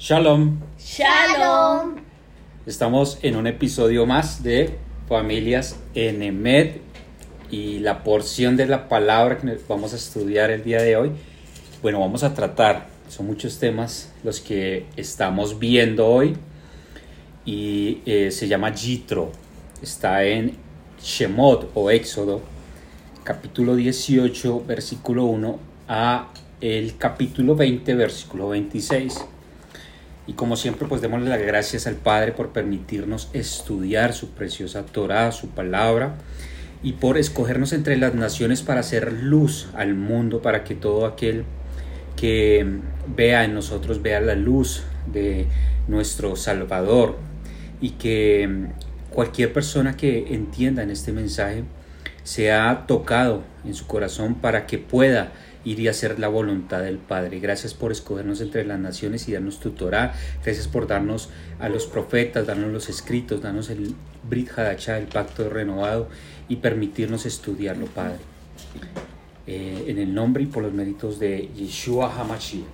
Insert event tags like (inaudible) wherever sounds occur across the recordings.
Shalom. Shalom. Estamos en un episodio más de Familias en Emed y la porción de la palabra que vamos a estudiar el día de hoy. Bueno, vamos a tratar, son muchos temas los que estamos viendo hoy y eh, se llama Jitro. Está en Shemot o Éxodo, capítulo 18, versículo 1 a el capítulo 20, versículo 26. Y como siempre, pues démosle las gracias al Padre por permitirnos estudiar su preciosa Torah, su palabra, y por escogernos entre las naciones para hacer luz al mundo, para que todo aquel que vea en nosotros vea la luz de nuestro Salvador y que cualquier persona que entienda en este mensaje sea tocado en su corazón para que pueda ir y hacer la voluntad del Padre. Gracias por escogernos entre las naciones y darnos tu Torah. Gracias por darnos a los profetas, darnos los escritos, darnos el Brit Hadachah, el pacto renovado y permitirnos estudiarlo, Padre. Eh, en el nombre y por los méritos de Yeshua HaMashiach.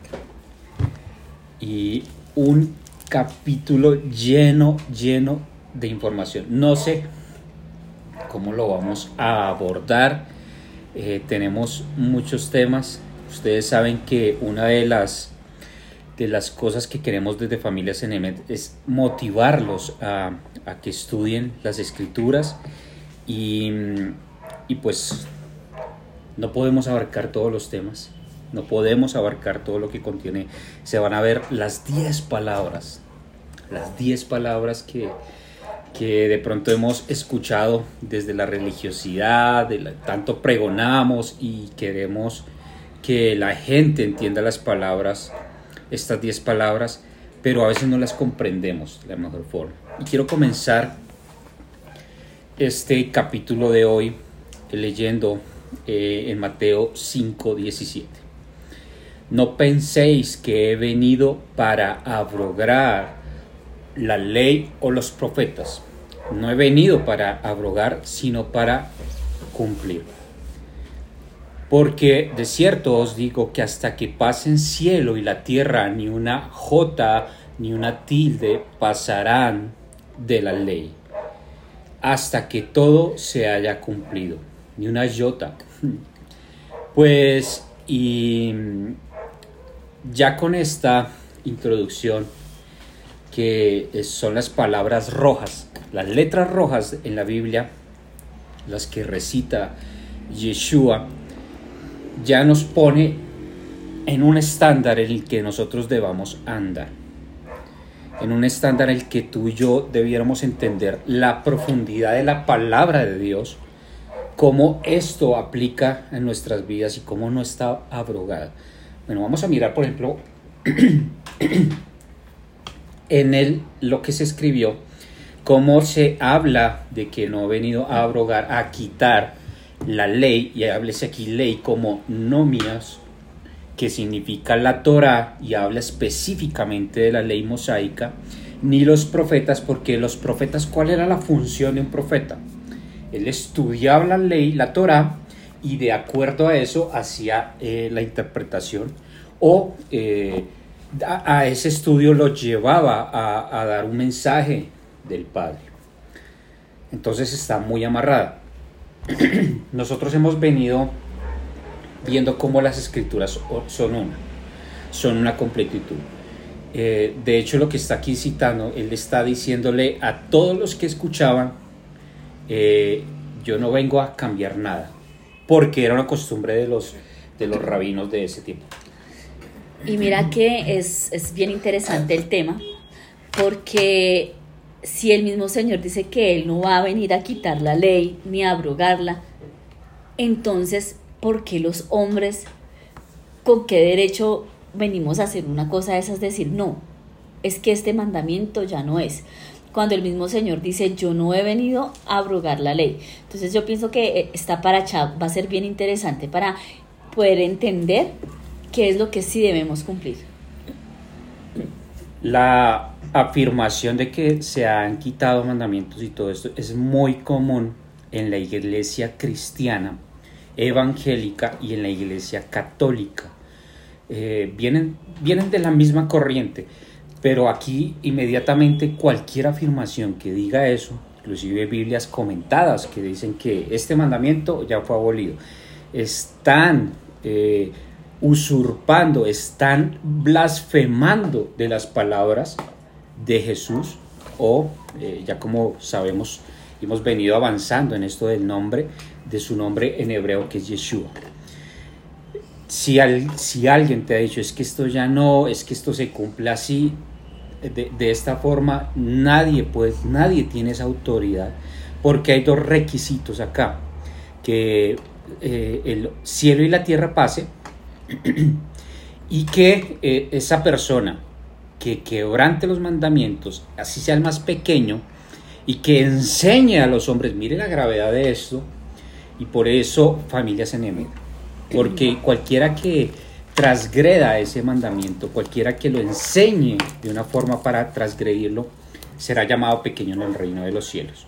Y un capítulo lleno, lleno de información. No sé cómo lo vamos a abordar eh, tenemos muchos temas. Ustedes saben que una de las, de las cosas que queremos desde Familias Enemet es motivarlos a, que estudien las escrituras y, y pues no podemos abarcar todos los temas. No podemos abarcar todo lo que contiene. Se van a ver las 10 palabras. Las 10 palabras que, que de pronto hemos escuchado desde la religiosidad, tanto pregonamos y queremos que la gente entienda las palabras, estas diez palabras, pero a veces no las comprendemos de la mejor forma. Y quiero comenzar este capítulo de hoy leyendo eh, en Mateo 5, 17. No penséis que he venido para abrogar la ley o los profetas. No he venido para abrogar, sino para cumplir. Porque de cierto os digo que hasta que pasen cielo y la tierra, ni una jota ni una tilde pasarán de la ley, hasta que todo se haya cumplido, ni una jota. (laughs) Pues, y ya con esta introducción, que son las palabras rojas, las letras rojas en la Biblia, las que recita Yeshua, ya nos pone en un estándar en el que nosotros debamos andar, en un estándar en el que tú y yo debiéramos entender la profundidad de la palabra de Dios, cómo esto aplica en nuestras vidas y cómo no está abrogada. Bueno, vamos a mirar, por ejemplo, (clears throat) en el, lo que se escribió, cómo se habla de que no ha venido a abrogar, a quitar la ley, y háblese aquí ley como nomias, que significa la Torah, y habla específicamente de la ley mosaica, ni los profetas, porque los profetas, ¿cuál era la función de un profeta? Él estudiaba la ley, la Torah, y de acuerdo a eso hacía eh, la interpretación o eh, a, ese estudio lo llevaba a, dar un mensaje del Padre. Entonces está muy amarrada. (clears throat) Nosotros hemos venido viendo cómo las escrituras son una, son una completitud. Eh, de hecho, lo que está aquí citando, él está diciéndole a todos los que escuchaban, eh, yo no vengo a cambiar nada, porque era una costumbre de los, de los rabinos de ese tiempo. Y mira que es, bien interesante el tema, porque si el mismo Señor dice que Él no va a venir a quitar la ley ni a abrogarla, entonces, ¿por qué los hombres, con qué derecho venimos a hacer una cosa de esas? Decir, no, es que este mandamiento ya no es. Cuando el mismo Señor dice, yo no he venido a abrogar la ley. Entonces yo pienso que eh, esta paracha va a ser bien interesante para poder entender ¿qué es lo que sí debemos cumplir? La afirmación de que se han quitado mandamientos y todo esto es muy común en la iglesia cristiana, evangélica y en la iglesia católica. Eh, vienen, vienen de la misma corriente. Pero aquí inmediatamente cualquier afirmación que diga eso, inclusive Biblias comentadas que dicen que este mandamiento ya fue abolido, están eh, usurpando, están blasfemando de las palabras de Jesús o eh, ya como sabemos hemos venido avanzando en esto del nombre de su nombre en hebreo que es Yeshua. Si, si alguien te ha dicho es que esto ya no, es que esto se cumple así, de, esta forma, nadie, pues, nadie tiene esa autoridad, porque hay dos requisitos acá, que eh, el cielo y la tierra pase, (clears throat) y que eh, esa persona que quebrante los mandamientos, así sea el más pequeño, y que enseñe a los hombres, mire la gravedad de esto, y por eso familias enemigas, porque cualquiera que transgreda ese mandamiento, cualquiera que lo enseñe de una forma para transgredirlo, será llamado pequeño en el reino de los cielos.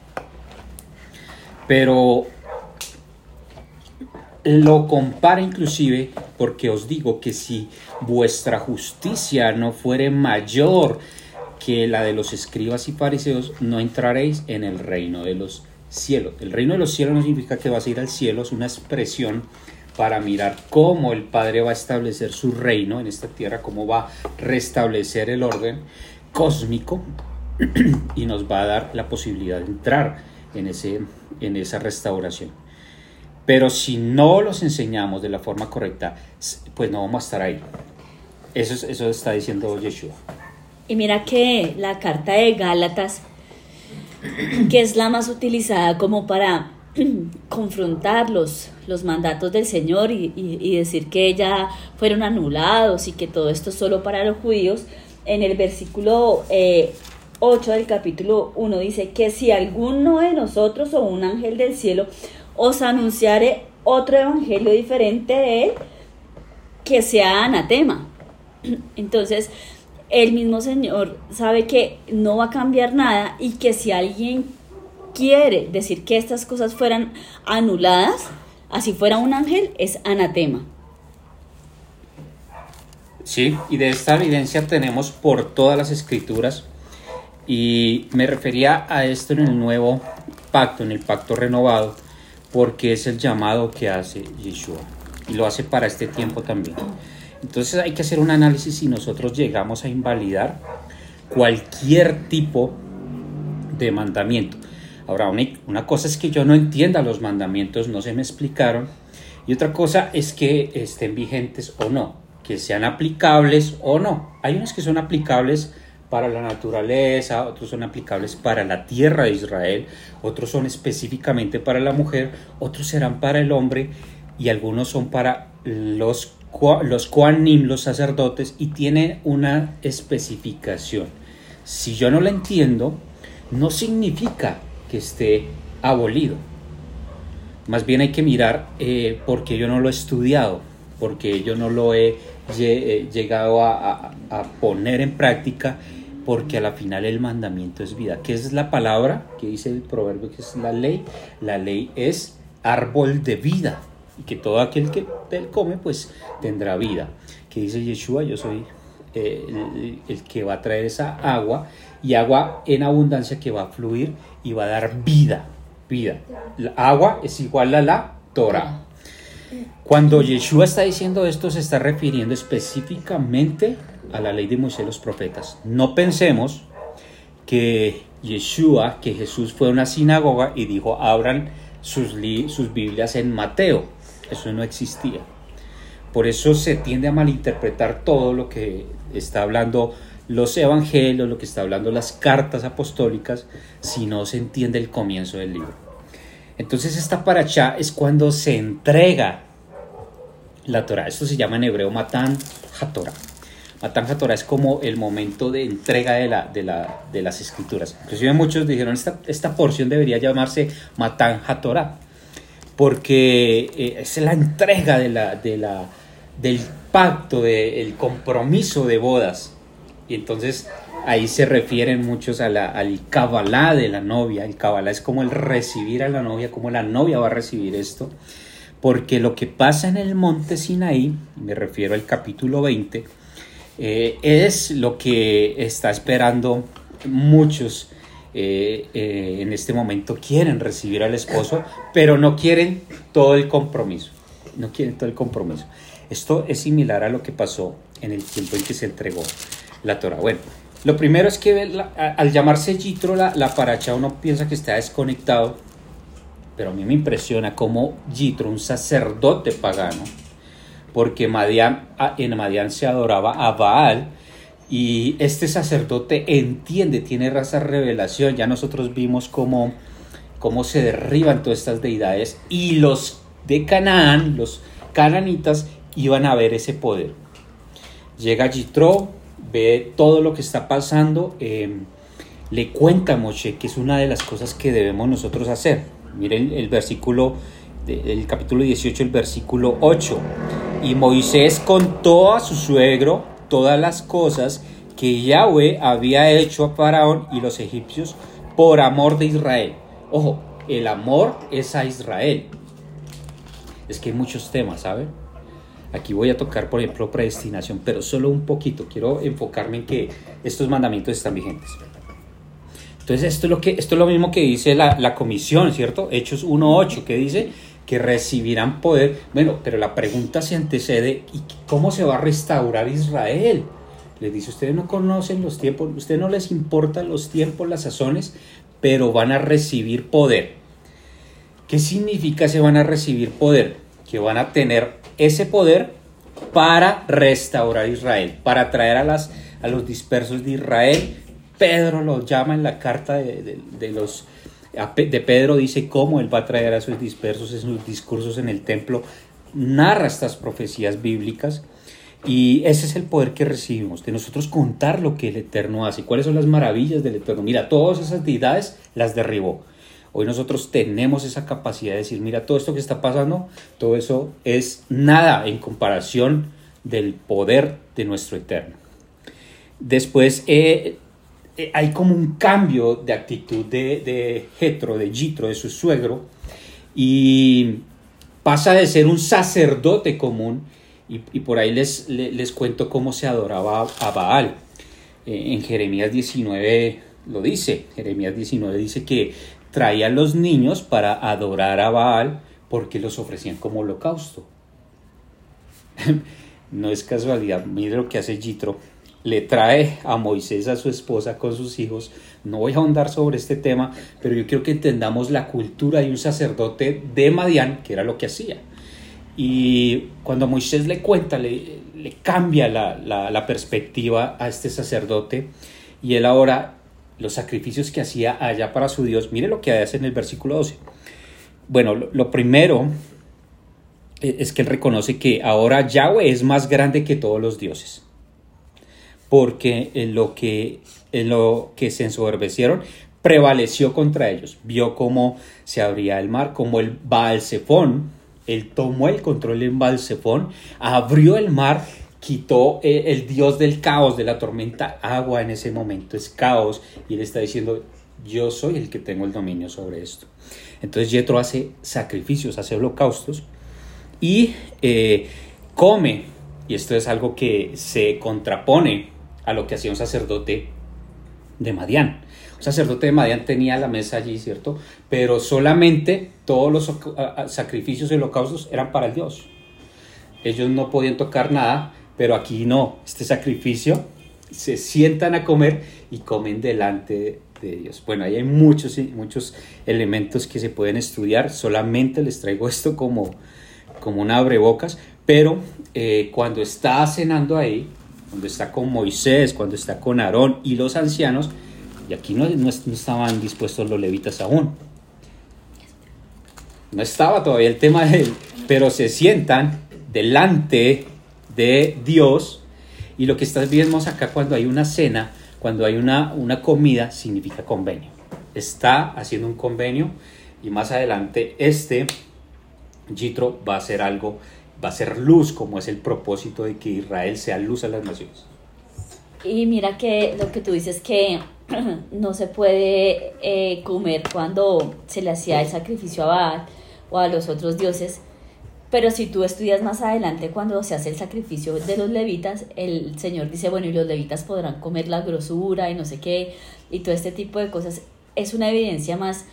Pero lo compara inclusive porque os digo que si vuestra justicia no fuere mayor que la de los escribas y fariseos, no entraréis en el reino de los cielos. El reino de los cielos no significa que vas a ir al cielo, es una expresión para mirar cómo el Padre va a establecer su reino en esta tierra, cómo va a restablecer el orden cósmico (clears throat) y nos va a dar la posibilidad de entrar en, ese, en esa restauración. Pero si no los enseñamos de la forma correcta, pues no vamos a estar ahí. Eso, eso está diciendo Yeshua. Y mira que la carta de Gálatas, que es la más utilizada como para (clears throat) confrontar los, los mandatos del Señor y, decir que ya fueron anulados y que todo esto es solo para los judíos, en el versículo 8 eh, del capítulo 1 dice que si alguno de nosotros o un ángel del cielo os anunciare otro evangelio diferente de él, que sea anatema. (clears throat) Entonces, el mismo Señor sabe que no va a cambiar nada y que si alguien quiere decir que estas cosas fueran anuladas, así fuera un ángel, es anatema. Sí, y de esta evidencia tenemos por todas las escrituras. Y me refería a esto en el nuevo pacto, en el pacto renovado, porque es el llamado que hace Yeshua. Y lo hace para este tiempo también. Entonces hay que hacer un análisis si nosotros llegamos a invalidar cualquier tipo de mandamiento. Ahora, una, cosa es que yo no entienda los mandamientos, no se me explicaron, y otra cosa es que estén vigentes o no, que sean aplicables o no. Hay unos que son aplicables para la naturaleza, otros son aplicables para la tierra de Israel, otros son específicamente para la mujer, otros serán para el hombre y algunos son para los, los Koanim, los sacerdotes, y tiene una especificación. Si yo no la entiendo, no significa que esté abolido. Más bien hay que mirar eh, porque yo no lo he estudiado, porque yo no lo he llegado a, poner en práctica, porque a la final el mandamiento es vida. ¿Qué es la palabra que dice el proverbio que es la ley? La ley es árbol de vida y que todo aquel que él come pues tendrá vida. Que dice Yeshua, yo soy eh, el, el, que va a traer esa agua y agua en abundancia que va a fluir y va a dar vida, vida. La agua es igual a la Torah. Cuando Yeshua está diciendo esto, se está refiriendo específicamente a la ley de Moisés los profetas. No pensemos que Yeshua, que Jesús fue a una sinagoga y dijo, abran sus, sus Biblias en Mateo. Eso no existía. Por eso se tiende a malinterpretar todo lo que está hablando los evangelios, lo que está hablando las cartas apostólicas, si no se entiende el comienzo del libro. Entonces esta paracha es cuando se entrega la Torah. Esto se llama en hebreo Matan HaTorah. Matan HaTorah es como el momento de entrega de, la, de, la, de las escrituras. Inclusive muchos dijeron, esta, esta porción debería llamarse Matan HaTorah, porque eh, es la entrega de la, de la, del pacto, del compromiso de bodas y entonces ahí se refieren muchos a la, al Kabbalah de la novia. El Kabbalah es como el recibir a la novia, como la novia va a recibir esto. Porque lo que pasa en el monte Sinaí, me refiero al capítulo 20, eh, es lo que está esperando muchos eh, eh, en este momento. Quieren recibir al esposo, pero no quieren todo el compromiso. No quieren todo el compromiso. Esto es similar a lo que pasó en el tiempo en que se entregó la Torah. Bueno, lo primero es que al llamarse Yitro la, la paracha uno piensa que está desconectado, pero a mí me impresiona cómo Yitro, un sacerdote pagano, porque en Madian se adoraba a Baal y este sacerdote entiende, tiene raza revelación. Ya nosotros vimos cómo, cómo se derriban todas estas deidades y los de Canaán, los cananitas, iban a ver ese poder. Llega Jitro, ve todo lo que está pasando, em, le cuenta a Moshe que es una de las cosas que debemos nosotros hacer. Miren el versículo, el capítulo 18, el versículo 8. Y Moisés contó a su suegro todas las cosas que Yahweh había hecho a Faraón y los egipcios por amor de Israel. Ojo, el amor es a Israel. Es que hay muchos temas, ¿saben? Aquí voy a tocar, por ejemplo, predestinación, pero solo un poquito. Quiero enfocarme en que estos mandamientos están vigentes. Entonces, esto es lo, que, esto es lo mismo que dice la, comisión, ¿cierto? Hechos 1.8, que dice que recibirán poder. Bueno, pero la pregunta se antecede, ¿y cómo se va a restaurar Israel? Les dice, ustedes no conocen los tiempos, ustedes no les importan los tiempos, las sazones, pero van a recibir poder. ¿Qué significa se van a recibir poder? Que van a tener ese poder para restaurar Israel, para traer a, las, a los dispersos de Israel. Pedro los llama en la carta de, de los de Pedro dice cómo él va a traer a sus dispersos en sus discursos en el templo, narra estas profecías bíblicas y ese es el poder que recibimos, de nosotros contar lo que el Eterno hace, cuáles son las maravillas del Eterno. Mira, todas esas deidades las derribó. Hoy nosotros tenemos esa capacidad de decir, mira, todo esto que está pasando, todo eso es nada en comparación del poder de nuestro Eterno. Después, eh, eh, hay como un cambio de actitud de, de Jetro, de Jitro, de su suegro, y pasa de ser un sacerdote común, y, por ahí les, les, cuento cómo se adoraba a Baal. Eh, en Jeremías 19 lo dice, Jeremías 19 dice que traía a los niños para adorar a Baal porque los ofrecían como holocausto. (laughs) no es casualidad, mire lo que hace Jitro le trae a Moisés a su esposa con sus hijos. No voy a ahondar sobre este tema, pero yo quiero que entendamos la cultura de un sacerdote de Madián, que era lo que hacía. Y cuando Moisés le cuenta, le, cambia la, la, perspectiva a este sacerdote y él ahora los sacrificios que hacía allá para su Dios, mire lo que hace en el versículo 12. Bueno, lo, primero es que él reconoce que ahora Yahweh es más grande que todos los dioses porque en lo que, en lo que se ensoberbecieron prevaleció contra ellos. Vio cómo se abría el mar, como el Balsefón, él tomó el control en Balsefón, abrió el mar, quitó el, el, dios del caos, de la tormenta, agua en ese momento, es caos, y él está diciendo, yo soy el que tengo el dominio sobre esto. Entonces Yetro hace sacrificios, hace holocaustos, y eh, come, y esto es algo que se contrapone a lo que hacía un sacerdote de Madián. Un sacerdote de Madián tenía la mesa allí, ¿cierto? Pero solamente todos los sacrificios y holocaustos eran para el Dios. Ellos no podían tocar nada, pero aquí no. Este sacrificio se sientan a comer y comen delante de Dios. Bueno, ahí hay muchos, muchos elementos que se pueden estudiar. Solamente les traigo (laughs) esto como, como un abrebocas. Pero eh, cuando está cenando ahí, cuando está con Moisés, cuando está con Aarón y los ancianos, y aquí no, no, estaban dispuestos los levitas aún. No estaba todavía el tema de él, pero se sientan delante de Dios y lo que estás viendo acá cuando hay una cena, cuando hay una, una comida, significa convenio. Está haciendo un convenio y más adelante este Jitro va a hacer algo va a ser luz, como es el propósito de que Israel sea luz a las naciones. Y mira que lo que tú dices que (clears throat) no se puede eh, comer cuando se le hacía el sacrificio a Baal o a los otros dioses, Pero si tú estudias más adelante cuando se hace el sacrificio de los levitas, el Señor dice, bueno, y los levitas podrán comer la grosura y no sé qué, y todo este tipo de cosas. Es una evidencia más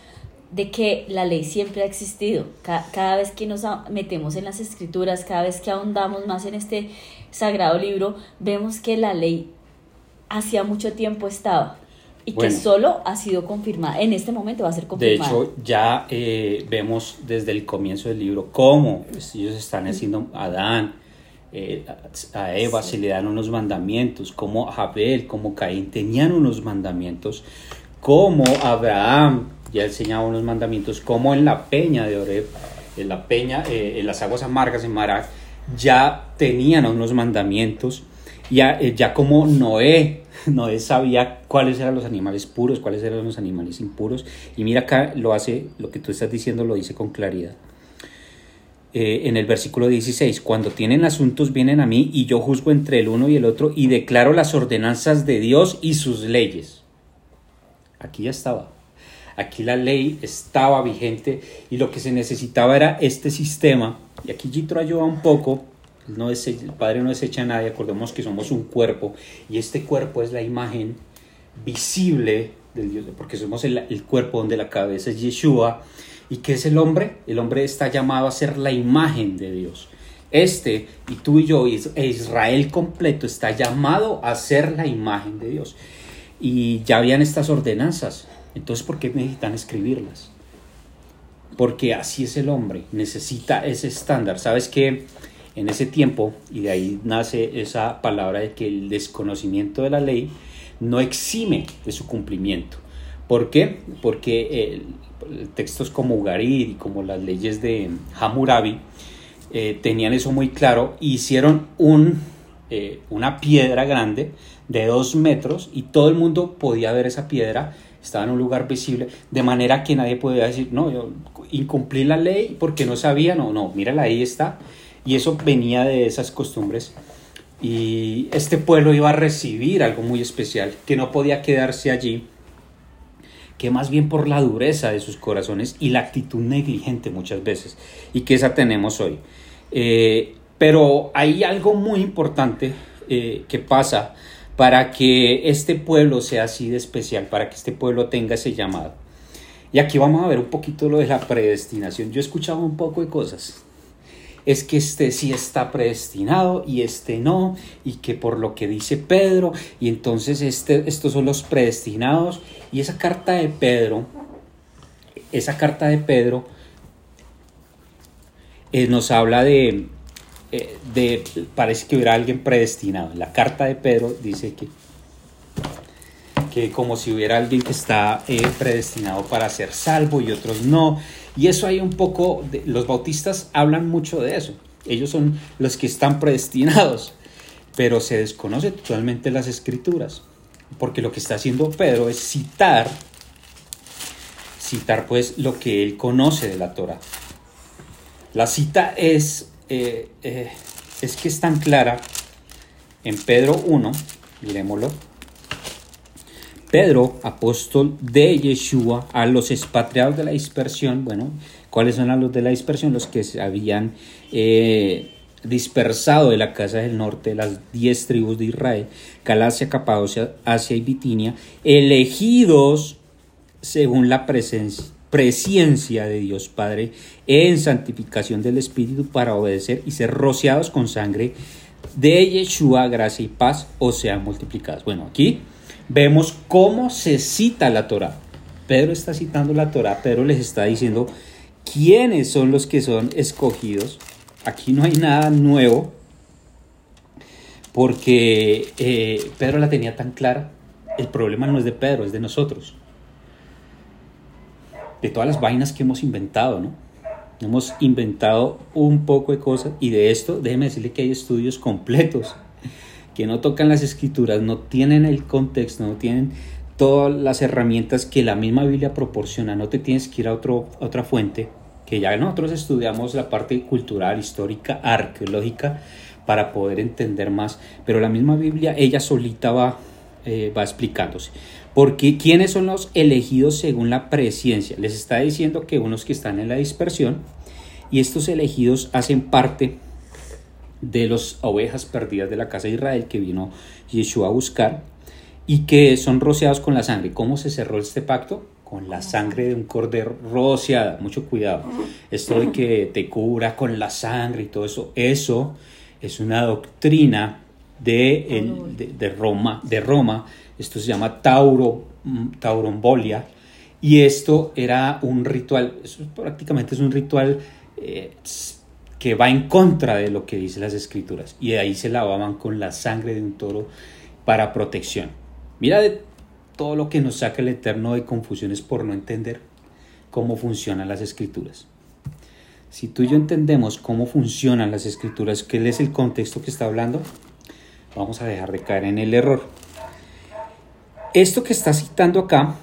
de que la ley siempre ha existido. Cada, vez que nos metemos en las escrituras, cada vez que ahondamos más en este sagrado libro, vemos que la ley hacía mucho tiempo estaba y que solo ha sido confirmada. En este momento va a ser confirmada. De hecho, ya eh, vemos desde el comienzo del libro cómo ellos están haciendo a Adán, eh, a Eva se le dan unos mandamientos, como Abel, como Caín tenían unos mandamientos, como Abraham ya enseñaba unos mandamientos, como en la peña de Oreb, en la peña, eh, en las aguas amargas en Marac, ya tenían unos mandamientos, ya, ya como Noé (laughs) Noé sabía cuáles eran los animales puros, cuáles eran los animales impuros. Y mira acá lo hace, lo que tú estás diciendo lo dice con claridad. Eh, en el versículo 16, cuando tienen asuntos vienen a mí y yo juzgo entre el uno y el otro y declaro las ordenanzas de Dios y sus leyes. Aquí ya estaba. Aquí la ley estaba vigente y lo que se necesitaba era este sistema. Y aquí Jitro ayuda un poco no el Padre no desecha a nadie, acordemos que somos un cuerpo y este cuerpo es la imagen visible del Dios, porque somos el, cuerpo donde la cabeza es Yeshua. ¿Y qué es el hombre? El hombre está llamado a ser la imagen de Dios. Este y tú y yo, e Israel completo, está llamado a ser la imagen de Dios. Y ya habían estas ordenanzas. Entonces, ¿por qué necesitan escribirlas? Porque así es el hombre, necesita ese estándar. ¿Sabes qué? En ese tiempo, y de ahí nace esa palabra de que el desconocimiento de la ley no exime de su cumplimiento. ¿Por qué? Porque textos como Ugarid y como las leyes de Hammurabi eh, tenían eso muy claro hicieron un, eh, una piedra grande de dos metros y todo el mundo podía ver esa piedra, estaba en un lugar visible, de manera que nadie podía decir, no, yo incumplí la ley porque no sabía, no, no, mírala, ahí está. Y eso venía de esas costumbres. Y este pueblo iba a recibir algo muy especial, que no podía quedarse allí, que más bien por la dureza de sus corazones y la actitud negligente muchas veces, y que esa tenemos hoy. Eh, pero hay algo muy importante eh, que pasa para que este pueblo sea así de especial, para que este pueblo tenga ese llamado. Y aquí vamos a ver un poquito lo de la predestinación. Yo he escuchado un poco de cosas es que este sí está predestinado y este no, y que por lo que dice Pedro, y entonces este, estos son los predestinados, y esa carta de Pedro, esa carta de Pedro eh, nos habla de, eh, de, parece que hubiera alguien predestinado. La carta de Pedro dice que como si hubiera alguien que está eh, predestinado para ser salvo y otros no. Y eso hay un poco, de, los bautistas hablan mucho de eso. Ellos son los que están predestinados, pero se desconoce totalmente las escrituras, porque lo que está haciendo Pedro es citar, citar pues lo que él conoce de la Torah. La cita es, eh, eh, es que es tan clara en Pedro 1, miremoslo, Pedro, apóstol de Yeshua, a los expatriados de la dispersión, bueno, ¿cuáles son los de la dispersión? Los que se habían eh, dispersado de la casa del norte, las diez tribus de Israel, Galacia, Capadocia, Asia y Bitinia, elegidos según la presencia, presencia de Dios Padre en santificación del Espíritu para obedecer y ser rociados con sangre de Yeshua, gracia y paz, o sean multiplicadas. Bueno, aquí vemos cómo se cita la Torah. Pedro está citando la Torah, Pedro les está diciendo quiénes son los que son escogidos. Aquí no hay nada nuevo, porque eh, Pedro la tenía tan clara. El problema no es de Pedro, es de nosotros. De todas las vainas que hemos inventado, ¿no? Hemos inventado un poco de cosas y de esto, déjeme decirle que hay estudios completos que no tocan las escrituras, no tienen el contexto, no tienen todas las herramientas que la misma Biblia proporciona, no te tienes que ir a, otro, otra fuente, que ya nosotros estudiamos la parte cultural, histórica, arqueológica, para poder entender más, pero la misma Biblia, ella solita va, eh, va explicándose. Porque ¿quiénes son los elegidos según la presciencia? Les está diciendo que unos que están en la dispersión Y estos elegidos hacen parte de las ovejas perdidas de la casa de Israel que vino Yeshua a buscar y que son rociados con la sangre. ¿Cómo se cerró este pacto? Con la sangre de un cordero rociada. Mucho cuidado. Esto de que te cura con la sangre y todo eso, eso es una doctrina de, de, Roma, de Roma. Esto se llama tauro, taurombolia. Y esto era un ritual, eso prácticamente es un ritual eh, que va en contra de lo que dicen las escrituras. Y de ahí se lavaban con la sangre de un toro para protección. Mira de todo lo que nos saca el Eterno de confusiones por no entender cómo funcionan las escrituras. Si tú y yo entendemos cómo funcionan las escrituras, qué es el contexto que está hablando, vamos a dejar de caer en el error. Esto que está citando acá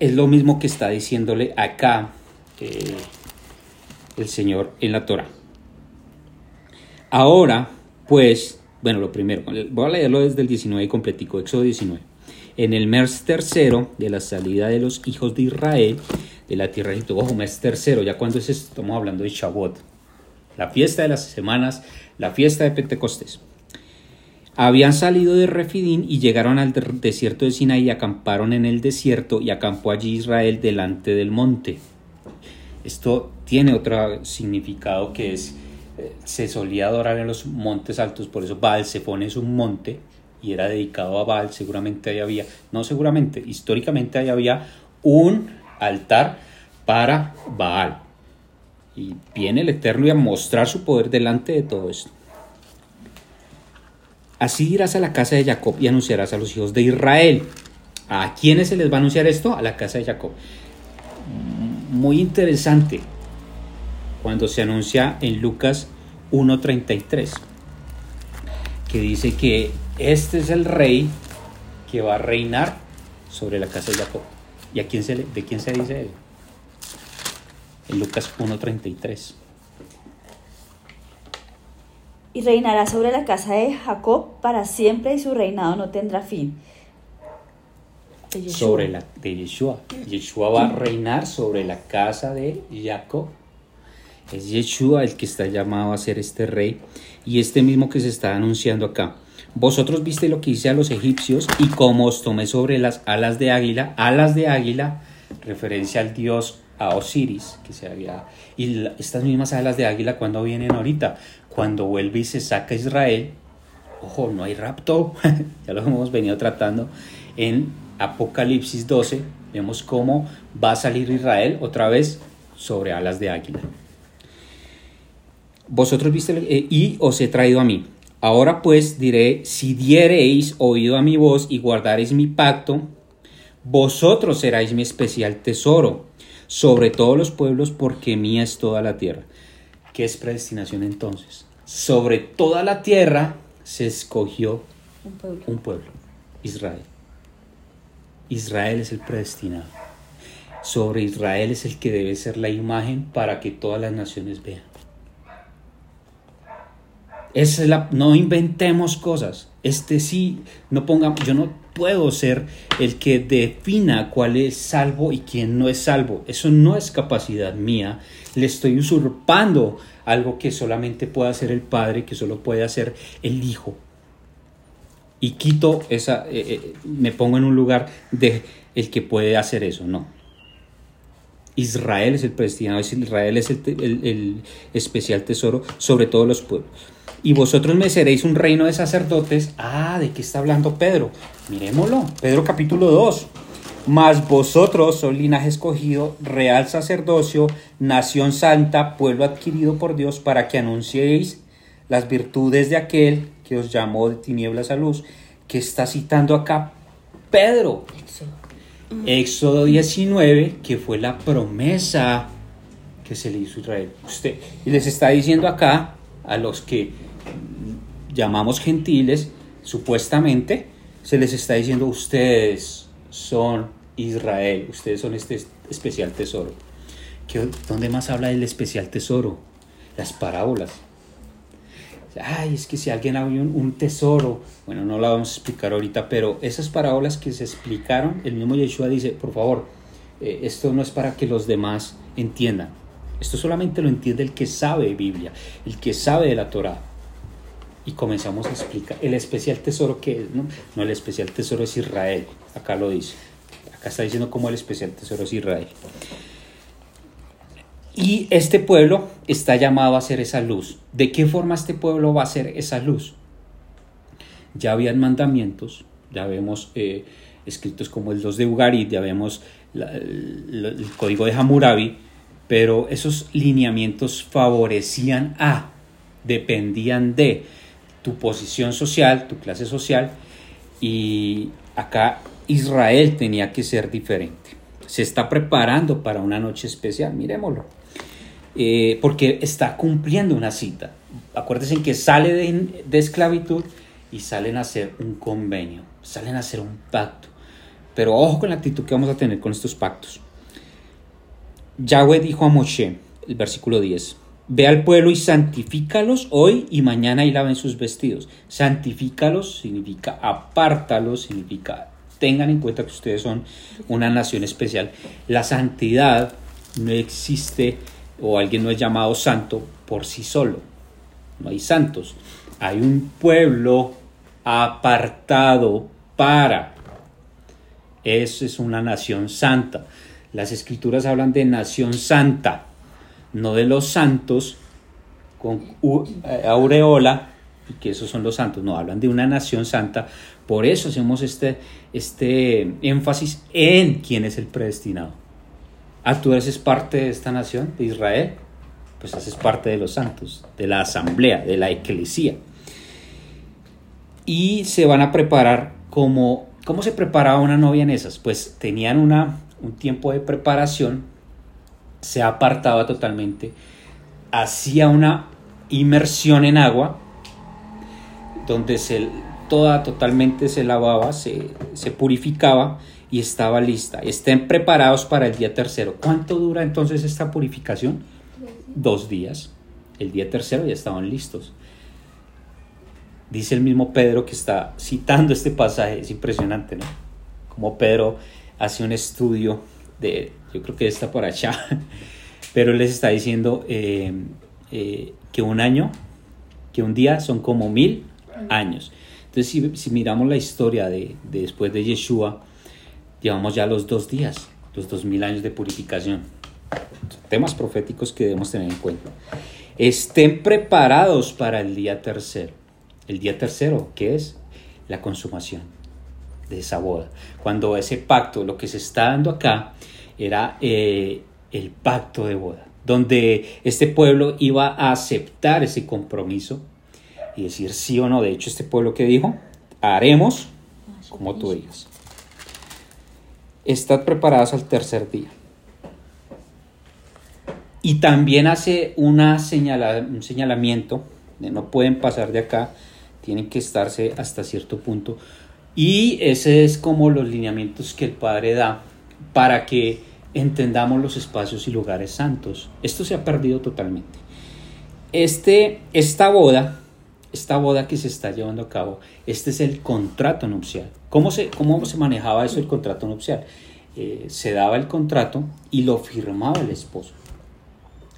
es lo mismo que está diciéndole acá eh, el Señor en la Torah. Ahora, pues, bueno, lo primero, voy a leerlo desde el 19 completico, Éxodo 19 en el mes tercero de la salida de los hijos de Israel de la tierra de Egipto. Ojo, mes tercero, ya cuando es estamos hablando de Shavuot, la fiesta de las semanas, la fiesta de Pentecostés. Habían salido de Refidín y llegaron al desierto de Sinaí y acamparon en el desierto y acampó allí Israel delante del monte. Esto tiene otro significado que es, se solía adorar en los montes altos, por eso Baal se pone es un monte, y era dedicado a Baal, seguramente ahí había, no seguramente, históricamente ahí había un altar para Baal. Y viene el Eterno a mostrar su poder delante de todo esto. Así irás a la casa de Jacob y anunciarás a los hijos de Israel. ¿A quiénes se les va a anunciar esto? A la casa de Jacob. Muy interesante cuando se anuncia en Lucas 1.33, que dice que este es el rey que va a reinar sobre la casa de Jacob. ¿Y a quién se de quién se dice él? En Lucas 1.33. Y reinará sobre la casa de Jacob para siempre y su reinado no tendrá fin. sobre la de Yeshua. Yeshua va a reinar sobre la casa de Jacob. Es Yeshua el que está llamado a ser este rey y este mismo que se está anunciando acá. Vosotros viste lo que hice a los egipcios y cómo os tomé sobre las alas de águila, alas de águila, referencia al dios Osiris, que se había... Y estas mismas alas de águila, cuando vienen ahorita? Cuando vuelve y se saca Israel, ojo, no hay rapto, (laughs) ya lo hemos venido tratando en Apocalipsis 12, vemos cómo va a salir Israel otra vez sobre alas de águila. Vosotros viste, eh, y os he traído a mí. Ahora pues diré, si diereis oído a mi voz y guardareis mi pacto, vosotros seráis mi especial tesoro sobre todos los pueblos, porque mía es toda la tierra. ¿Qué es predestinación entonces? Sobre toda la tierra se escogió un pueblo, un pueblo Israel. Israel es el predestinado. Sobre Israel es el que debe ser la imagen para que todas las naciones vean es la, no inventemos cosas. Este sí, no yo no puedo ser el que defina cuál es salvo y quién no es salvo. Eso no es capacidad mía. Le estoy usurpando algo que solamente puede hacer el Padre, que solo puede hacer el Hijo. Y quito esa, eh, eh, me pongo en un lugar de el que puede hacer eso, no. Israel es el predestinado, Israel es el, el especial tesoro sobre todos los pueblos y vosotros me seréis un reino de sacerdotes. Ah, ¿de qué está hablando Pedro? Miremoslo, Pedro capítulo 2. Mas vosotros sois linaje escogido, real sacerdocio, nación santa, pueblo adquirido por Dios, para que anunciéis las virtudes de aquel que os llamó de tinieblas a luz, que está citando acá Pedro. Éxodo 19, que fue la promesa que se le hizo a Israel. Usted, y les está diciendo acá a los que llamamos gentiles, supuestamente se les está diciendo ustedes son Israel, ustedes son este especial tesoro. ¿Dónde más habla del especial tesoro? Las parábolas. Ay, es que si alguien había un, tesoro, bueno, no la vamos a explicar ahorita, pero esas parábolas que se explicaron, el mismo Yeshua dice, por favor, eh, esto no es para que los demás entiendan, Esto solamente lo entiende el que sabe Biblia, el que sabe de la Torah. Y comenzamos a explicar el especial tesoro que es, ¿no? No, el especial tesoro es Israel, acá lo dice. Acá está diciendo cómo el especial tesoro es Israel. Y este pueblo está llamado a ser esa luz. ¿De qué forma este pueblo va a ser esa luz? Ya habían mandamientos, ya vemos eh, escritos como el 2 de Ugarit, ya vemos el, el código de Hammurabi, pero esos lineamientos favorecían a, dependían de tu posición social, tu clase social, y acá Israel tenía que ser diferente. Se está preparando para una noche especial, miremoslo, eh, porque está cumpliendo una cita. Acuérdense que sale de, de esclavitud y salen a hacer un convenio, salen a hacer un pacto. Pero ojo con la actitud que vamos a tener con estos pactos. Yahweh dijo a Moshe, el versículo 10, Ve al pueblo y santifícalos hoy y mañana y laven sus vestidos. Santifícalos significa apártalos, significa tengan en cuenta que ustedes son una nación especial. La santidad no existe o alguien no es llamado santo por sí solo. No hay santos. Hay un pueblo apartado para. Eso es una nación santa. Las escrituras hablan de nación santa, no de los santos con eh, aureola, que esos son los santos, no, hablan de una nación santa. Por eso hacemos este, este énfasis en quién es el predestinado. Ah, tú eres parte de esta nación, de Israel, pues haces parte de los santos, de la asamblea, de la eclesía. Y se van a preparar como, ¿cómo se preparaba una novia en esas? Pues tenían una, un tiempo de preparación, se apartaba totalmente, hacía una inmersión en agua, donde se, toda totalmente se lavaba, se, se purificaba y estaba lista. Estén preparados para el día tercero. ¿Cuánto dura entonces esta purificación? Dos días. El día tercero ya estaban listos. Dice el mismo Pedro que está citando este pasaje, es impresionante, ¿no? Como Pedro hace un estudio de, yo creo que está por allá, (laughs) pero les está diciendo eh, eh, que un año, que un día son como mil años. Entonces, si, miramos la historia de, de, después de Yeshua, llevamos ya los dos días, los dos mil años de purificación. Temas proféticos que debemos tener en cuenta. Estén preparados para el día tercero. El día tercero, ¿qué es? La consumación de esa boda. Cuando ese pacto, lo que se está dando acá, era eh, el pacto de boda, donde este pueblo iba a aceptar ese compromiso y decir sí o no. De hecho, este pueblo que dijo, haremos como tú digas. Estad preparados al tercer día. Y también hace una un señalamiento de no pueden pasar de acá, tienen que estarse hasta cierto punto y ese es como los lineamientos que el Padre da para que entendamos los espacios y lugares santos. Esto se ha perdido totalmente. Este, esta boda, esta boda que se está llevando a cabo, este es el contrato nupcial. ¿Cómo se, cómo se manejaba eso el contrato nupcial? Eh, se daba el contrato y lo firmaba el esposo.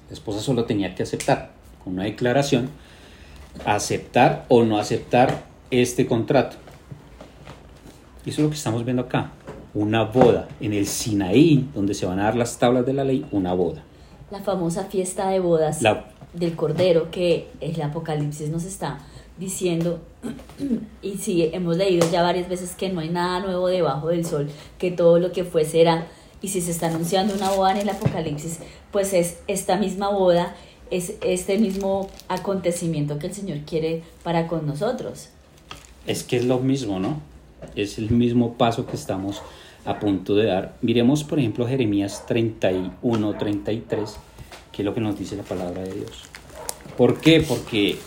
La esposa solo tenía que aceptar, con una declaración, aceptar o no aceptar este contrato. Y eso es lo que estamos viendo acá. Una boda en el Sinaí, donde se van a dar las tablas de la ley, una boda. La famosa fiesta de bodas del Cordero que el Apocalipsis nos está diciendo, (clears throat) y sí, hemos leído ya varias veces que no hay nada nuevo debajo del sol, que todo lo que fue será. Y si se está anunciando una boda en el Apocalipsis, pues es esta misma boda, es este mismo acontecimiento que el Señor quiere para con nosotros. Es que es lo mismo, ¿no? Es el mismo paso que estamos a punto de dar. Miremos, por ejemplo, Jeremías 31, 33, que es lo que nos dice la palabra de Dios. ¿Por qué? Porque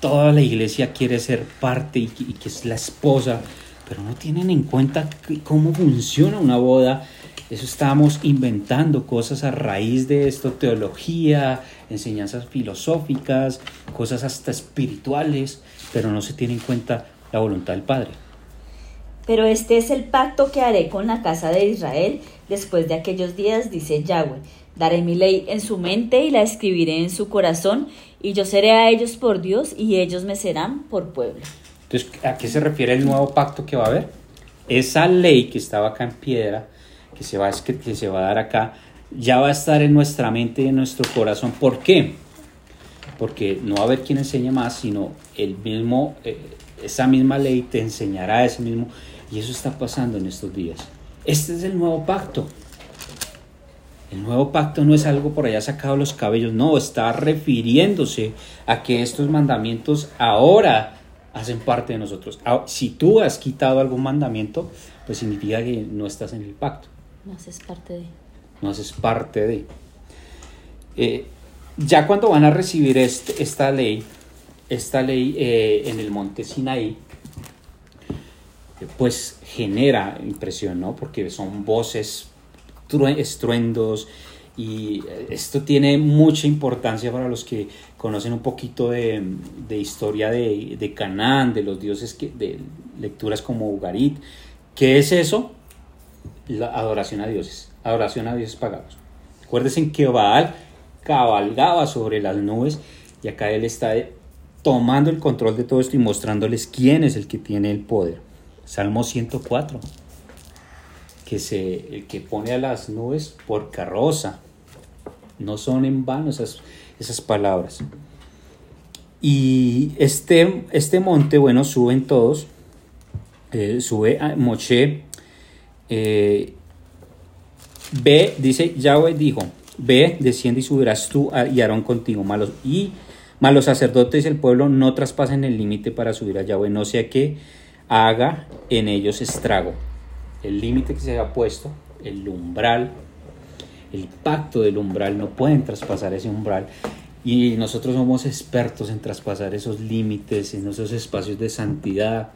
toda la iglesia quiere ser parte y que, es la esposa, pero no tienen en cuenta cómo funciona una boda. Eso estamos inventando cosas a raíz de esto, teología, enseñanzas filosóficas, cosas hasta espirituales, pero no se tiene en cuenta la voluntad del Padre. Pero este es el pacto que haré con la casa de Israel después de aquellos días, dice Yahweh. Daré mi ley en su mente y la escribiré en su corazón, y yo seré a ellos por Dios y ellos me serán por pueblo. Entonces, ¿a qué se refiere el nuevo pacto que va a haber? Esa ley que estaba acá en piedra, que se va que se va a dar acá, ya va a estar en nuestra mente y en nuestro corazón. ¿Por qué? Porque no va a haber quien enseñe más, sino el mismo, eh, esa misma ley te enseñará ese mismo. Y eso está pasando en estos días. Este es el nuevo pacto. El nuevo pacto no es algo por allá sacado los cabellos, no, está refiriéndose a que estos mandamientos ahora hacen parte de nosotros. Ah, si tú has quitado algún mandamiento, pues significa que no estás en el pacto. No haces parte de. No haces parte de. Eh, ya cuando van a recibir este, esta ley, esta ley eh, en el monte Sinaí, pues genera impresión, ¿no? Porque son voces, estruendos, y esto tiene mucha importancia para los que conocen un poquito de, historia de, de, Canaán, de los dioses, que, de lecturas como Ugarit. ¿Qué es eso? La adoración a dioses, adoración a dioses pagados. Acuérdense que Baal cabalgaba sobre las nubes y acá él está tomando el control de todo esto y mostrándoles quién es el que tiene el poder. Salmo 104, que, se, que pone a las nubes por carroza. No son en vano esas, esas palabras. Y este, este monte, bueno, suben todos. Eh, sube a Moche. Eh, ve, dice Yahweh dijo, ve, desciende y subirás tú y Aarón contigo. Malos, y malos sacerdotes y el pueblo no traspasen el límite para subir a Yahweh, no sea que haga en ellos estrago. El límite que se ha puesto, el umbral, el pacto del umbral, no pueden traspasar ese umbral. Y nosotros somos expertos en traspasar esos límites, en esos espacios de santidad.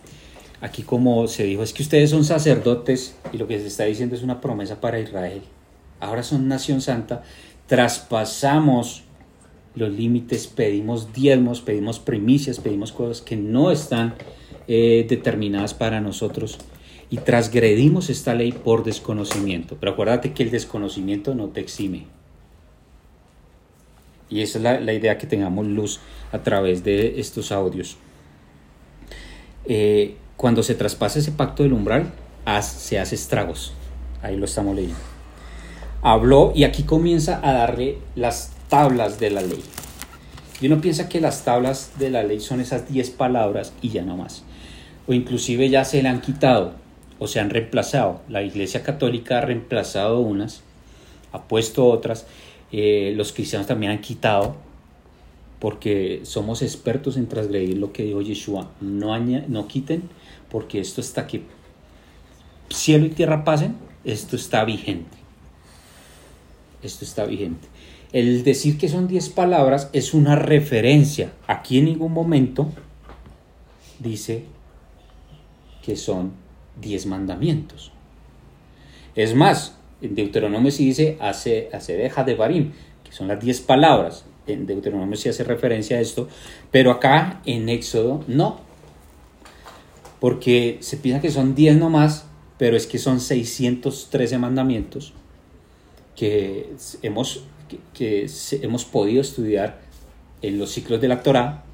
Aquí como se dijo, es que ustedes son sacerdotes y lo que se está diciendo es una promesa para Israel. Ahora son nación santa, traspasamos los límites, pedimos diezmos, pedimos primicias, pedimos cosas que no están eh, determinadas para nosotros y transgredimos esta ley por desconocimiento. Pero acuérdate que el desconocimiento no te exime. Y esa es la, idea que tengamos luz a través de estos audios. Eh, cuando se traspasa ese pacto del umbral, se hace estragos. Ahí lo estamos leyendo. Habló y aquí comienza a darle las tablas de la ley. Y uno piensa que las tablas de la ley son esas 10 palabras y ya no más o inclusive ya se le han quitado o se han reemplazado. La Iglesia Católica ha reemplazado unas, ha puesto otras, eh, los cristianos también han quitado, porque somos expertos en transgredir lo que dijo Yeshua. No, no quiten, porque esto está que cielo y tierra pasen, esto está vigente. Esto está vigente. El decir que son 10 palabras es una referencia. Aquí en ningún momento dice que son diez mandamientos. Es más, en Deuteronomio se dice hace, deja de barim, que son las diez palabras. En Deuteronomio se hace referencia a esto, pero acá en Éxodo no. Porque se piensa que son diez nomás, pero es que son 613 mandamientos que hemos, que, hemos podido estudiar en los ciclos de la Torah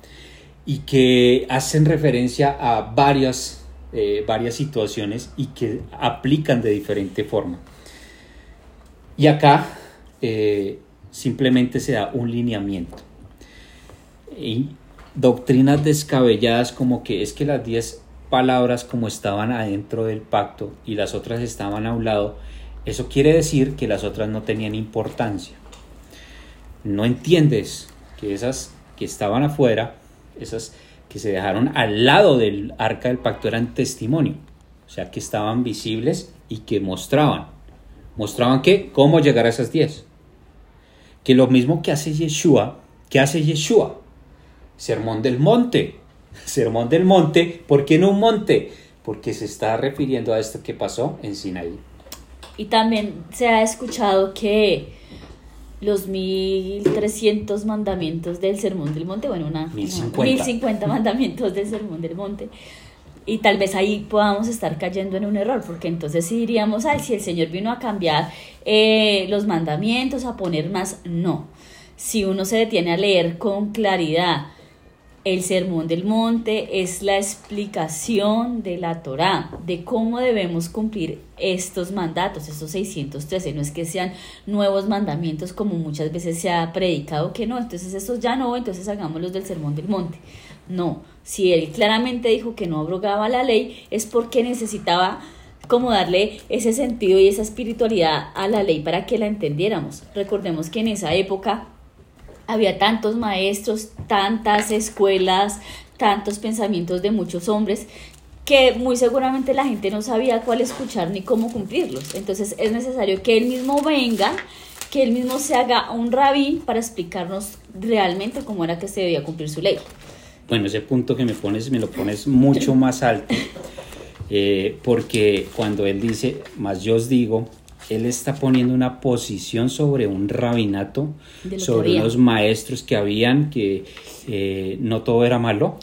y que hacen referencia a varias eh, varias situaciones y que aplican de diferente forma. Y acá eh, simplemente se da un lineamiento. Y doctrinas descabelladas como que es que las 10 palabras como estaban adentro del pacto y las otras estaban a un lado, eso quiere decir que las otras no tenían importancia. No entiendes que esas que estaban afuera, esas que se dejaron al lado del arca del pacto eran testimonio, o sea que estaban visibles y que mostraban. ¿Mostraban qué? ¿Cómo llegar a esas diez? Que lo mismo que hace Yeshua, ¿qué hace Yeshua? Sermón del monte. (laughs) Sermón del monte, ¿por qué no un monte? Porque se está refiriendo a esto que pasó en Sinaí. Y también se ha escuchado que los 1300 mandamientos del Sermón del Monte, bueno, una, 1050. 1050 mandamientos del Sermón del Monte, Y tal vez ahí podamos estar cayendo en un error, porque entonces sí diríamos, ay, si el Señor vino a cambiar eh, los mandamientos, a poner más, no. Si uno se detiene a leer con claridad, el Sermón del Monte es la explicación de la Torá, de cómo debemos cumplir estos mandatos, estos 613. No es que sean nuevos mandamientos como muchas veces se ha predicado que no, entonces estos ya no, entonces hagámoslos del Sermón del Monte. No, si él claramente dijo que no abrogaba la ley, es porque necesitaba como darle ese sentido y esa espiritualidad a la ley para que la entendiéramos. Recordemos que en esa época había tantos maestros, tantas escuelas, tantos pensamientos de muchos hombres que muy seguramente la gente no sabía cuál escuchar ni cómo cumplirlos. Entonces es necesario que él mismo venga, que él mismo se haga un rabí para explicarnos realmente cómo era que se debía cumplir su ley. Bueno, ese punto que me pones, me lo pones mucho más alto, eh, porque cuando él dice, más yo os digo, él está poniendo una posición sobre un rabinato, sobre unos maestros que habían, que eh, no todo era malo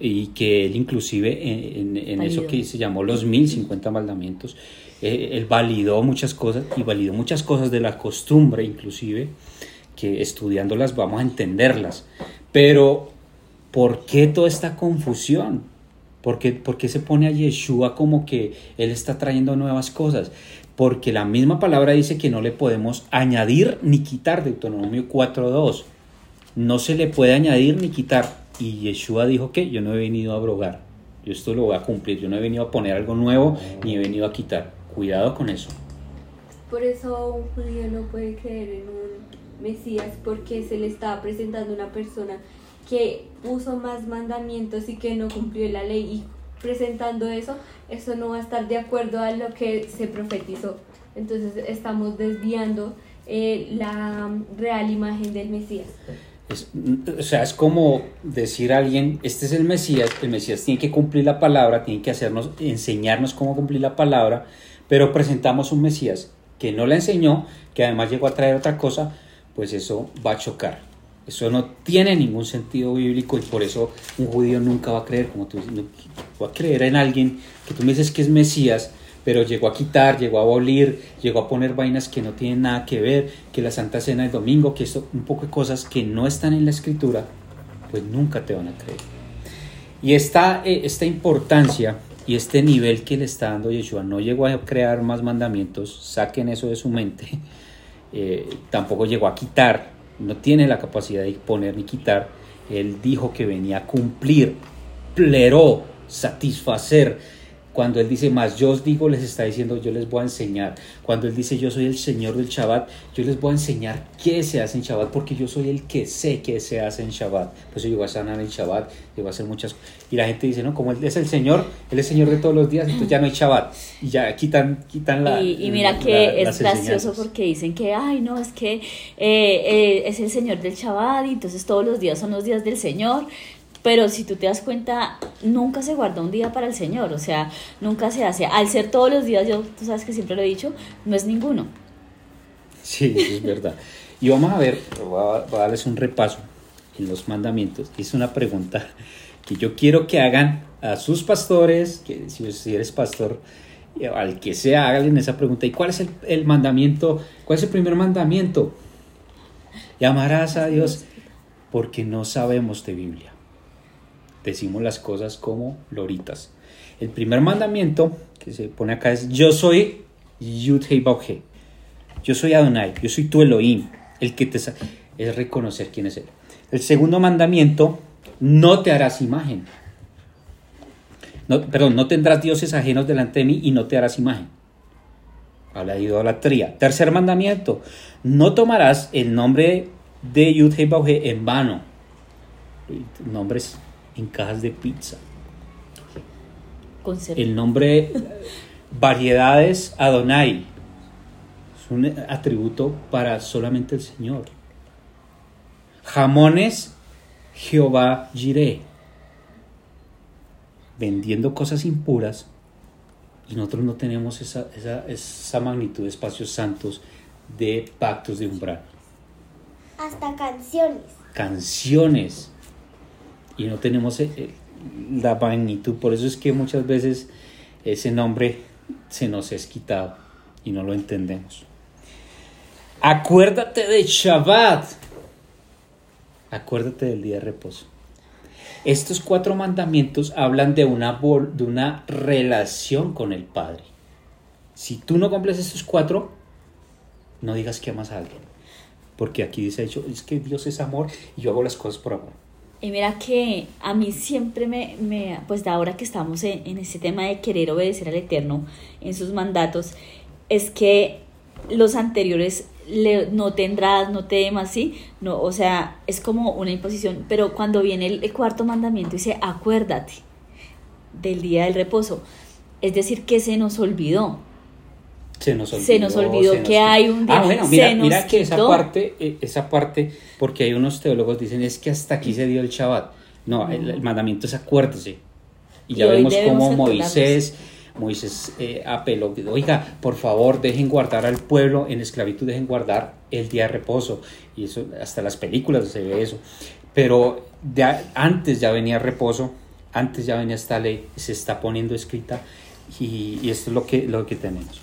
y que él inclusive en, eso que se llamó los 1050 mandamientos, eh, él validó muchas cosas y validó muchas cosas de la costumbre inclusive, que estudiándolas vamos a entenderlas. Pero, ¿por qué toda esta confusión? ¿Por qué, ¿Por qué, se pone a Yeshua como que Él está trayendo nuevas cosas? Porque la misma palabra dice que no le podemos añadir ni quitar, Deuteronomio 4.2. No se le puede añadir ni quitar. Y Yeshua dijo que yo no he venido a abrogar, yo esto lo voy a cumplir, yo no he venido a poner algo nuevo ni he venido a quitar. Cuidado con eso. Por eso un judío no puede creer en un Mesías porque se le estaba presentando una persona que puso más mandamientos y que no cumplió la ley presentando eso, eso no va a estar de acuerdo a lo que se profetizó. Entonces estamos desviando eh, la real imagen del Mesías. o sea, es como decir a alguien, este es el Mesías, el Mesías tiene que cumplir la palabra, tiene que hacernos, enseñarnos cómo cumplir la palabra, pero presentamos un Mesías que no la enseñó, que además llegó a traer otra cosa, pues eso va a chocar. Eso no tiene ningún sentido bíblico y por eso un judío nunca va a creer, como tú dices, va a creer en alguien que tú me dices que es Mesías, pero llegó a quitar, llegó a abolir, llegó a poner vainas que no tienen nada que ver, que la Santa Cena del domingo, que esto, un poco de cosas que no están en la escritura, pues nunca te van a creer. Y esta, eh, esta importancia y este nivel que le está dando Yeshua, no llegó a crear más mandamientos, saquen eso de su mente, (laughs) eh, tampoco llegó a quitar, no tiene la capacidad de poner ni quitar. Él dijo que venía a cumplir, pleró, satisfacer cuando Él dice, más yo os digo, les está diciendo, yo les voy a enseñar. Cuando Él dice, yo soy el Señor del Shabbat, yo les voy a enseñar qué se hace en Shabbat, porque yo soy el que sé qué se hace en Shabbat. Por eso yo voy a sanar en Shabbat, yo voy a hacer muchas cosas. Y la gente dice, no, como Él es el Señor, Él es Señor de todos los días, entonces ya no hay Shabbat. Y ya quitan, quitan la... Y, mira que es gracioso porque dicen que, ay, no, es que eh, eh, es el Señor del Shabbat, y entonces todos los días son los días del Señor. Pero si tú te das cuenta, nunca se guarda un día para el Señor, o sea, nunca se hace. Al ser todos los días, yo, tú sabes que siempre lo he dicho, no es ninguno. Sí, es verdad. Y vamos a ver, voy a, darles un repaso en los mandamientos. Es una pregunta que yo quiero que hagan a sus pastores, que si, eres pastor, al que sea, háganle esa pregunta. ¿Y cuál es el mandamiento? ¿Cuál es el primer mandamiento? Llamarás a Dios porque no sabemos de Biblia decimos las cosas como loritas. El primer mandamiento que se pone acá es yo soy Yud Hei Yo soy Adonai, yo soy tu Elohim, el que te es reconocer quién es él. El segundo mandamiento, no te harás imagen. Perdón, no tendrás dioses ajenos delante de mí y no te harás imagen. Habla de idolatría. Tercer mandamiento, no tomarás el nombre de Yud Hei en vano. Nombres en cajas de pizza. El nombre Variedades Adonai es un atributo para solamente el Señor. Jamones Jehová Jireh. Vendiendo cosas impuras y nosotros no tenemos esa, esa, esa magnitud de espacios santos de pactos de umbral. Hasta canciones. Canciones y no tenemos eh, eh, la magnitud. Por eso es que muchas veces ese nombre se nos es quitado y no lo entendemos. Acuérdate de Shabbat. Acuérdate del día de reposo. Estos cuatro mandamientos hablan de una, de una relación con el Padre. Si tú no cumples estos cuatro, no digas que amas a alguien. Porque aquí dice hecho, es que Dios es amor y yo hago las cosas por amor. Y mira que a mí siempre me, me pues de ahora que estamos en, en ese tema de querer obedecer al Eterno en sus mandatos, es que los anteriores le, no tendrás, no temas, ¿sí? No, o sea, es como una imposición, pero cuando viene el, cuarto mandamiento dice, acuérdate del día del reposo, es decir, que se nos olvidó. Se nos olvidó, se nos olvidó que hay un día. Ah, bueno, mira, mira que esa parte, eh, esa parte, porque hay unos teólogos dicen es que hasta aquí se dio el Shabbat. No, el, mandamiento es acuérdese. Y ya vemos cómo Moisés Moisés eh, apeló, oiga, por favor, dejen guardar al pueblo en esclavitud, dejen guardar el día de reposo. Y eso, hasta las películas se ve eso. Pero antes ya venía reposo, antes ya venía esta ley, se está poniendo escrita y, esto es lo que, lo que tenemos.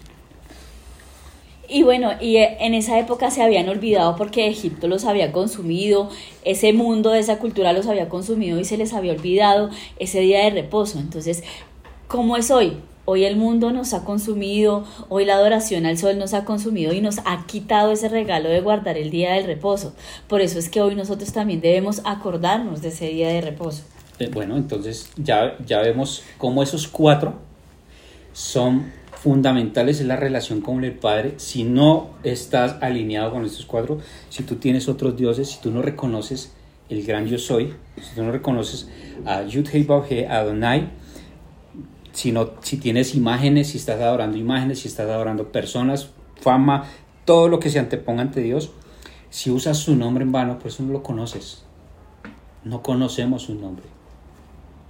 Y bueno, y eh, en esa época se habían olvidado porque Egipto los había consumido, ese mundo esa cultura los había consumido y se les había olvidado ese día de reposo. Entonces, ¿cómo es hoy? Hoy el mundo nos ha consumido, hoy la adoración al sol nos ha consumido y nos ha quitado ese regalo de guardar el día del reposo. Por eso es que hoy nosotros también debemos acordarnos de ese día de reposo. Eh, bueno, entonces ya, ya vemos cómo esos cuatro son fundamentales en la relación con el Padre. Si no estás alineado con estos cuatro, si tú tienes otros dioses, si tú no reconoces el gran yo soy, si tú no reconoces a Yud Hei a Adonai, si, si tienes imágenes, si estás adorando imágenes, si estás adorando personas, fama, todo lo que se anteponga ante Dios, si usas su nombre en vano, pues no lo conoces. No conocemos su nombre.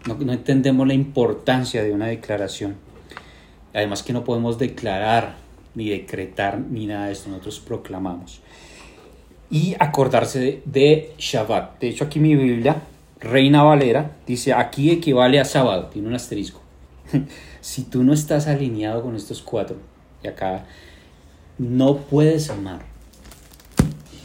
No, no entendemos la importancia de una declaración. Además que no podemos declarar, ni decretar, ni nada de esto. Nosotros proclamamos. Y acordarse de, Shabbat. De hecho, aquí mi Biblia, Reina Valera, dice aquí equivale a sábado. Tiene un asterisco. (laughs) si tú no estás alineado con estos cuatro, y acá no puedes amar.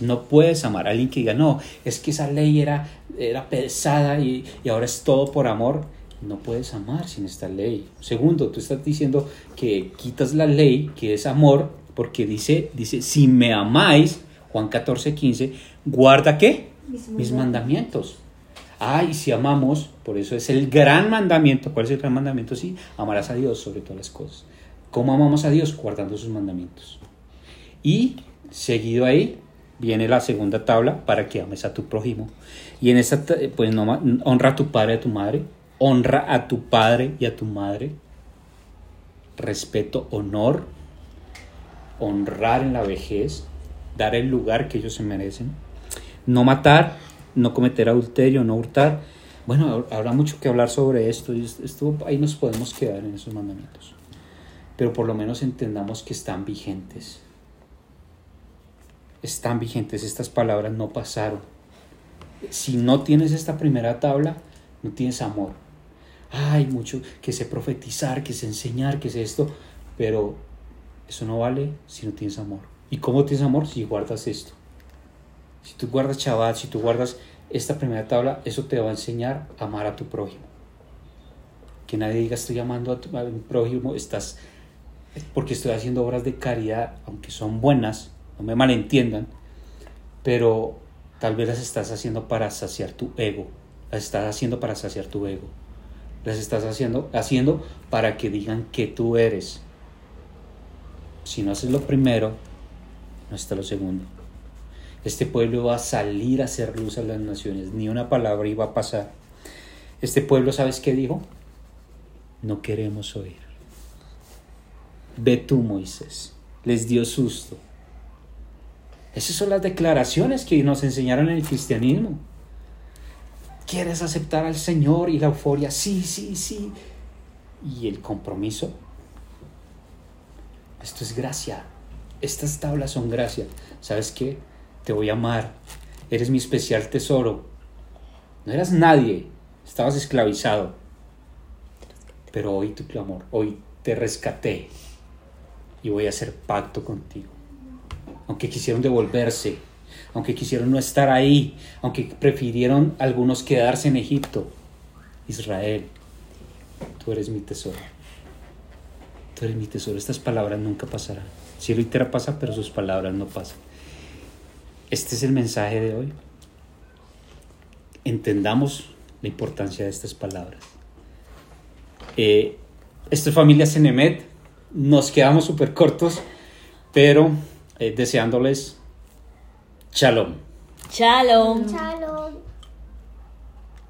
No puedes amar a alguien que diga, no, es que esa ley era, era pesada y, y ahora es todo por amor. No puedes amar sin esta ley. Segundo, tú estás diciendo que quitas la ley, que es amor, porque dice, dice, si me amáis, Juan 14, 15, guarda qué? Mis mandamientos. Ay, si amamos, por eso es el gran mandamiento. ¿Cuál es el gran mandamiento? Sí, amarás a Dios sobre todas las cosas. ¿Cómo amamos a Dios? Guardando sus mandamientos. Y seguido ahí viene la segunda tabla para que ames a tu prójimo. Y en esta, pues no, honra a tu padre y a tu madre. Honra a tu padre y a tu madre. Respeto, honor. Honrar en la vejez. Dar el lugar que ellos se merecen. No matar no cometer adulterio, no hurtar. Bueno, habrá mucho que hablar sobre esto y ahí nos podemos quedar en esos mandamientos. Pero por lo menos entendamos que están vigentes. Están vigentes, estas palabras no pasaron. Si no tienes esta primera tabla, no tienes amor. Hay mucho que sé profetizar, que sé enseñar, que sé esto, pero eso no vale si no tienes amor. ¿Y cómo tienes amor? Si guardas esto. Si tú guardas Shabbat, si tú guardas esta primera tabla, eso te va a enseñar a amar a tu prójimo. Que nadie diga estoy amando a tu prójimo, estás porque estoy haciendo obras de caridad, aunque son buenas, no me malentiendan, pero tal vez las estás haciendo para saciar tu ego, las estás haciendo para saciar tu ego, las estás haciendo, haciendo para que digan que tú eres. Si no haces lo primero, no está lo segundo. Este pueblo va a salir a hacer luz a las naciones, ni una palabra iba a pasar. Este pueblo, ¿sabes qué dijo? No queremos oír. Ve tú, Moisés. Les dio susto. Esas son las declaraciones que nos enseñaron en el cristianismo. ¿Quieres aceptar al Señor y la euforia? Sí, sí, sí. ¿Y el compromiso? Esto es gracia. Estas tablas son gracia. ¿Sabes qué? te voy a amar, eres mi especial tesoro. No eras nadie, estabas esclavizado, pero oí tu clamor, hoy te rescaté y voy a hacer pacto contigo. Aunque quisieron devolverse, aunque quisieron no estar ahí, aunque prefirieron algunos quedarse en Egipto, Israel, tú eres mi tesoro. Tú eres mi tesoro. Estas palabras nunca pasarán. Cielo y tierra pasa, pero sus palabras no pasan. Este es el mensaje de hoy. Entendamos la importancia de estas palabras. Eh, esta familia Cenemet, nos quedamos súper cortos, pero eh, deseándoles shalom. Shalom. Shalom.